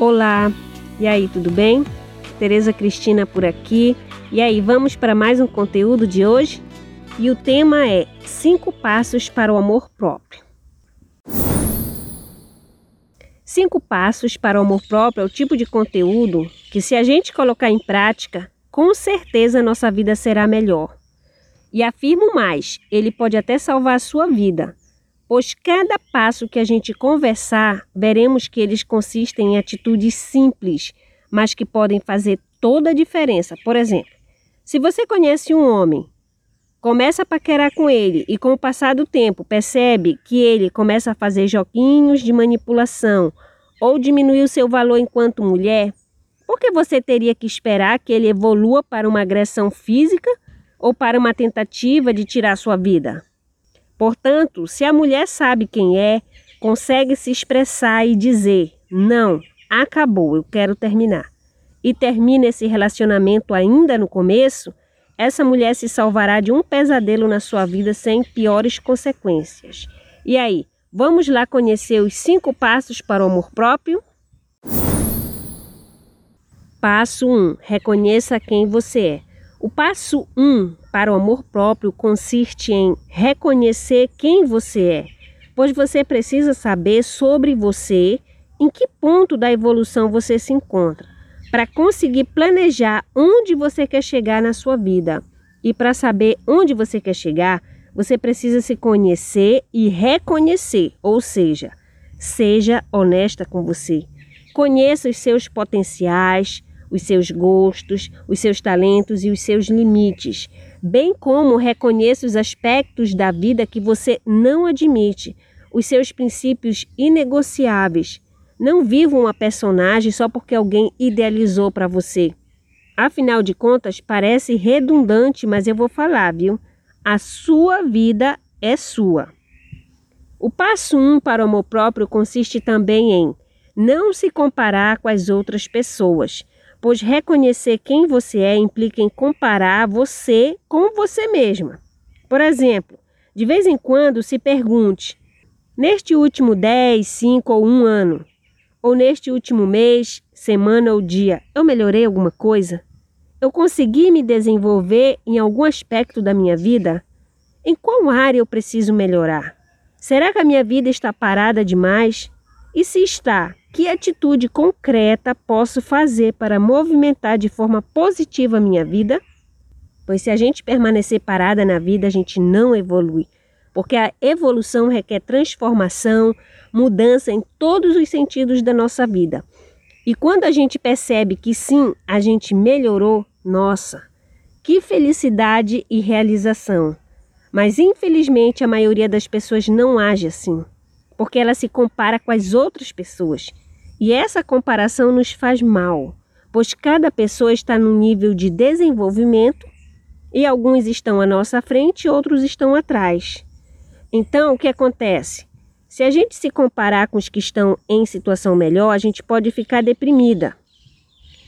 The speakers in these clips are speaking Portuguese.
Olá, e aí, tudo bem? Tereza Cristina por aqui. E aí, vamos para mais um conteúdo de hoje? E o tema é Cinco Passos para o Amor Próprio. Cinco Passos para o Amor Próprio é o tipo de conteúdo que, se a gente colocar em prática, com certeza nossa vida será melhor. E afirmo mais, ele pode até salvar a sua vida, pois cada passo que a gente conversar, veremos que eles consistem em atitudes simples, mas que podem fazer toda a diferença. Por exemplo, se você conhece um homem, começa a paquerar com ele e com o passar do tempo percebe que ele começa a fazer joguinhos de manipulação ou diminuir o seu valor enquanto mulher, por que você teria que esperar que ele evolua para uma agressão física ou para uma tentativa de tirar sua vida? Portanto, se a mulher sabe quem é, consegue se expressar e dizer: não, acabou, eu quero terminar, e termina esse relacionamento ainda no começo, essa mulher se salvará de um pesadelo na sua vida sem piores consequências. E aí, vamos lá conhecer os cinco passos para o amor próprio? Passo 1: um, reconheça quem você é. O passo 1 um para o amor próprio consiste em reconhecer quem você é, pois você precisa saber sobre você, em que ponto da evolução você se encontra, para conseguir planejar onde você quer chegar na sua vida. E para saber onde você quer chegar, você precisa se conhecer e reconhecer, ou seja, seja honesta com você. Conheça os seus potenciais, os seus gostos, os seus talentos e os seus limites, bem como reconheça os aspectos da vida que você não admite, os seus princípios inegociáveis. Não viva uma personagem só porque alguém idealizou para você. Afinal de contas, parece redundante, mas eu vou falar, viu? A sua vida é sua. O passo 1 um para o amor próprio consiste também em não se comparar com as outras pessoas pois reconhecer quem você é implica em comparar você com você mesma. Por exemplo, de vez em quando se pergunte: neste último 10, 5 ou 1 ano, ou neste último mês, semana ou dia, eu melhorei alguma coisa? Eu consegui me desenvolver em algum aspecto da minha vida? Em qual área eu preciso melhorar? Será que a minha vida está parada demais? E se está, que atitude concreta posso fazer para movimentar de forma positiva a minha vida? Pois se a gente permanecer parada na vida, a gente não evolui. Porque a evolução requer transformação, mudança em todos os sentidos da nossa vida. E quando a gente percebe que sim, a gente melhorou, nossa, que felicidade e realização. Mas infelizmente a maioria das pessoas não age assim porque ela se compara com as outras pessoas. E essa comparação nos faz mal, pois cada pessoa está num nível de desenvolvimento e alguns estão à nossa frente e outros estão atrás. Então, o que acontece? Se a gente se comparar com os que estão em situação melhor, a gente pode ficar deprimida.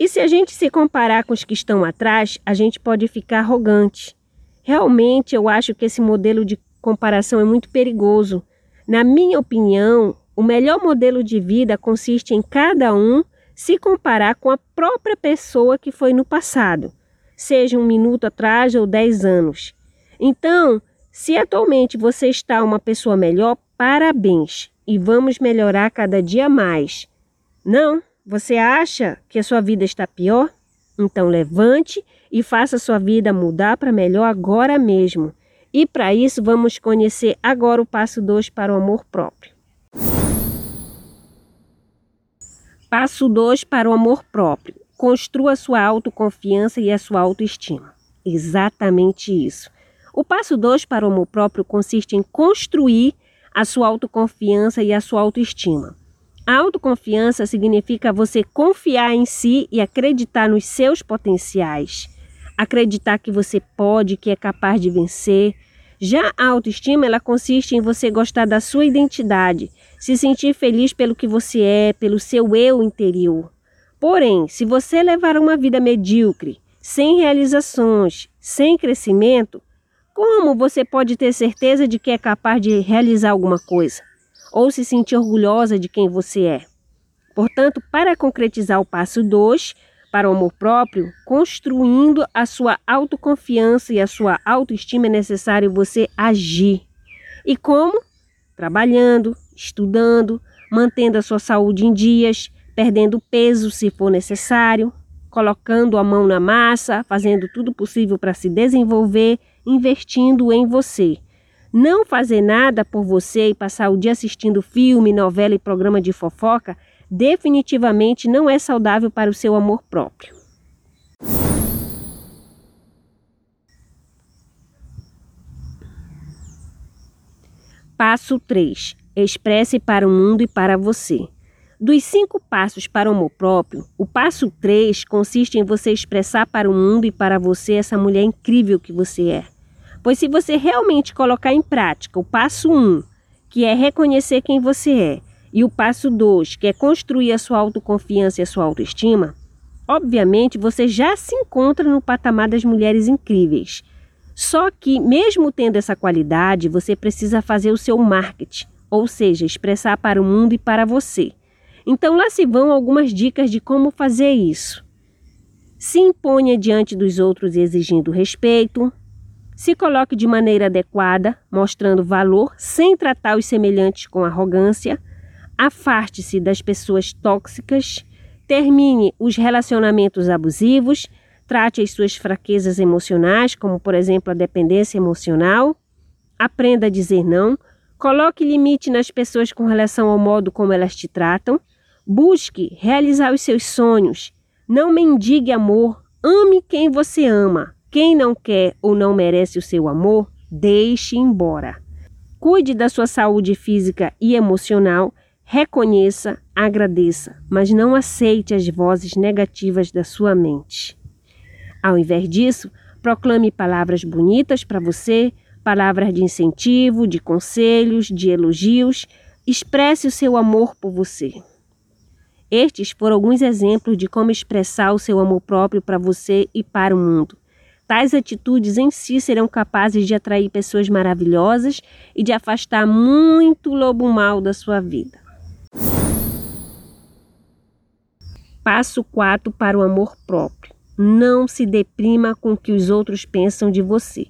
E se a gente se comparar com os que estão atrás, a gente pode ficar arrogante. Realmente, eu acho que esse modelo de comparação é muito perigoso, na minha opinião, o melhor modelo de vida consiste em cada um se comparar com a própria pessoa que foi no passado, seja um minuto atrás ou dez anos. Então, se atualmente você está uma pessoa melhor, parabéns e vamos melhorar cada dia mais. Não? Você acha que a sua vida está pior? Então levante e faça sua vida mudar para melhor agora mesmo. E para isso vamos conhecer agora o passo 2 para o amor próprio. Passo 2 para o amor próprio. Construa sua autoconfiança e a sua autoestima. Exatamente isso. O passo 2 para o amor próprio consiste em construir a sua autoconfiança e a sua autoestima. A autoconfiança significa você confiar em si e acreditar nos seus potenciais acreditar que você pode, que é capaz de vencer. Já a autoestima, ela consiste em você gostar da sua identidade, se sentir feliz pelo que você é, pelo seu eu interior. Porém, se você levar uma vida medíocre, sem realizações, sem crescimento, como você pode ter certeza de que é capaz de realizar alguma coisa? Ou se sentir orgulhosa de quem você é? Portanto, para concretizar o passo 2, para o amor próprio, construindo a sua autoconfiança e a sua autoestima, é necessário você agir. E como? Trabalhando, estudando, mantendo a sua saúde em dias, perdendo peso se for necessário, colocando a mão na massa, fazendo tudo possível para se desenvolver, investindo em você. Não fazer nada por você e passar o dia assistindo filme, novela e programa de fofoca definitivamente não é saudável para o seu amor próprio. Passo 3. Expresse para o mundo e para você. Dos cinco passos para o amor próprio, o passo 3 consiste em você expressar para o mundo e para você essa mulher incrível que você é. Pois se você realmente colocar em prática o passo 1, um, que é reconhecer quem você é, e o passo 2, que é construir a sua autoconfiança e a sua autoestima, obviamente você já se encontra no patamar das mulheres incríveis. Só que, mesmo tendo essa qualidade, você precisa fazer o seu marketing, ou seja, expressar para o mundo e para você. Então, lá se vão algumas dicas de como fazer isso. Se imponha diante dos outros exigindo respeito. Se coloque de maneira adequada, mostrando valor, sem tratar os semelhantes com arrogância afaste-se das pessoas tóxicas, termine os relacionamentos abusivos, trate as suas fraquezas emocionais, como por exemplo a dependência emocional, aprenda a dizer não, coloque limite nas pessoas com relação ao modo como elas te tratam, busque realizar os seus sonhos, não mendigue amor, ame quem você ama. Quem não quer ou não merece o seu amor, deixe embora. Cuide da sua saúde física e emocional Reconheça, agradeça, mas não aceite as vozes negativas da sua mente. Ao invés disso, proclame palavras bonitas para você, palavras de incentivo, de conselhos, de elogios. Expresse o seu amor por você. Estes foram alguns exemplos de como expressar o seu amor próprio para você e para o mundo. Tais atitudes em si serão capazes de atrair pessoas maravilhosas e de afastar muito lobo mal da sua vida. Passo 4 para o amor próprio. Não se deprima com o que os outros pensam de você.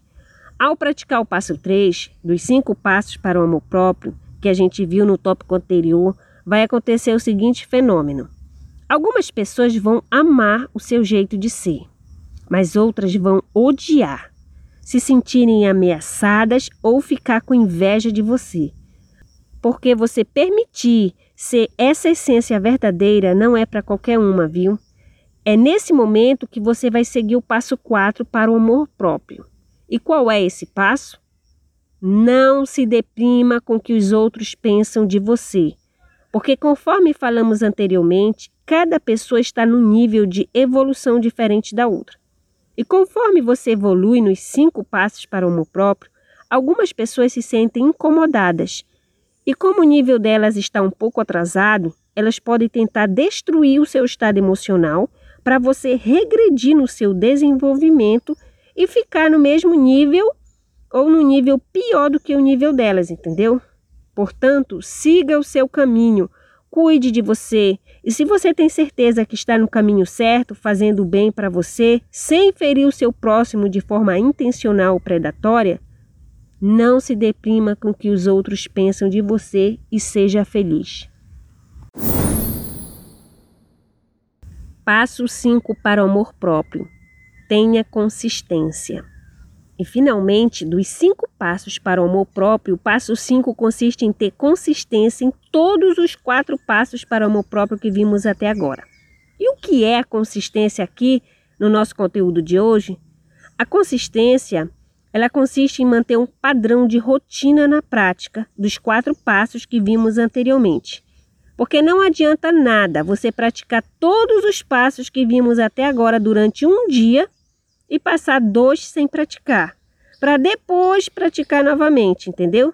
Ao praticar o passo 3, dos cinco passos para o amor próprio, que a gente viu no tópico anterior, vai acontecer o seguinte fenômeno. Algumas pessoas vão amar o seu jeito de ser, mas outras vão odiar, se sentirem ameaçadas ou ficar com inveja de você. Porque você permitir ser essa essência verdadeira não é para qualquer uma, viu? É nesse momento que você vai seguir o passo 4 para o amor próprio. E qual é esse passo? Não se deprima com o que os outros pensam de você. Porque, conforme falamos anteriormente, cada pessoa está num nível de evolução diferente da outra. E conforme você evolui nos cinco passos para o amor próprio, algumas pessoas se sentem incomodadas e como o nível delas está um pouco atrasado, elas podem tentar destruir o seu estado emocional para você regredir no seu desenvolvimento e ficar no mesmo nível ou no nível pior do que o nível delas, entendeu? Portanto, siga o seu caminho, cuide de você. E se você tem certeza que está no caminho certo, fazendo bem para você, sem ferir o seu próximo de forma intencional ou predatória, não se deprima com o que os outros pensam de você e seja feliz. Passo 5 para o amor próprio. Tenha consistência. E finalmente, dos cinco passos para o amor próprio, o passo 5 consiste em ter consistência em todos os quatro passos para o amor próprio que vimos até agora. E o que é a consistência aqui no nosso conteúdo de hoje? A consistência ela consiste em manter um padrão de rotina na prática dos quatro passos que vimos anteriormente. Porque não adianta nada você praticar todos os passos que vimos até agora durante um dia e passar dois sem praticar, para depois praticar novamente, entendeu?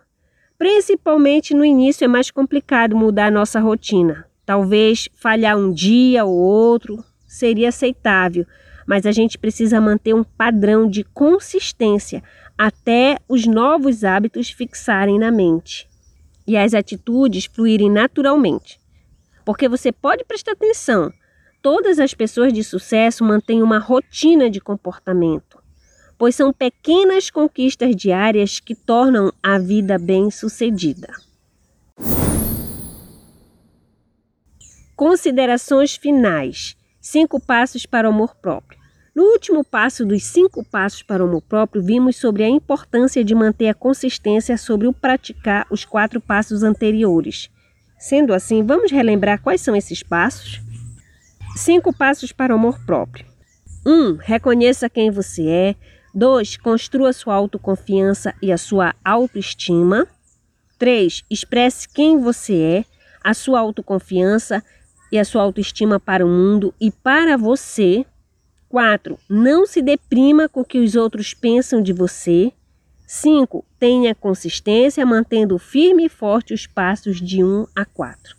Principalmente no início é mais complicado mudar a nossa rotina. Talvez falhar um dia ou outro seria aceitável, mas a gente precisa manter um padrão de consistência até os novos hábitos fixarem na mente e as atitudes fluírem naturalmente. Porque você pode prestar atenção. Todas as pessoas de sucesso mantêm uma rotina de comportamento, pois são pequenas conquistas diárias que tornam a vida bem-sucedida. Considerações finais: cinco passos para o amor próprio. No último passo dos cinco passos para o amor próprio, vimos sobre a importância de manter a consistência sobre o praticar os quatro passos anteriores. Sendo assim, vamos relembrar quais são esses passos? Cinco passos para o amor próprio. 1. Um, reconheça quem você é. 2. Construa sua autoconfiança e a sua autoestima. 3. Expresse quem você é, a sua autoconfiança e a sua autoestima para o mundo e para você. 4. Não se deprima com o que os outros pensam de você. 5. Tenha consistência mantendo firme e forte os passos de 1 a 4.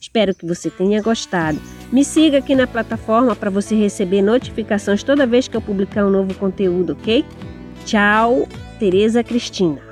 Espero que você tenha gostado. Me siga aqui na plataforma para você receber notificações toda vez que eu publicar um novo conteúdo, ok? Tchau, Tereza Cristina.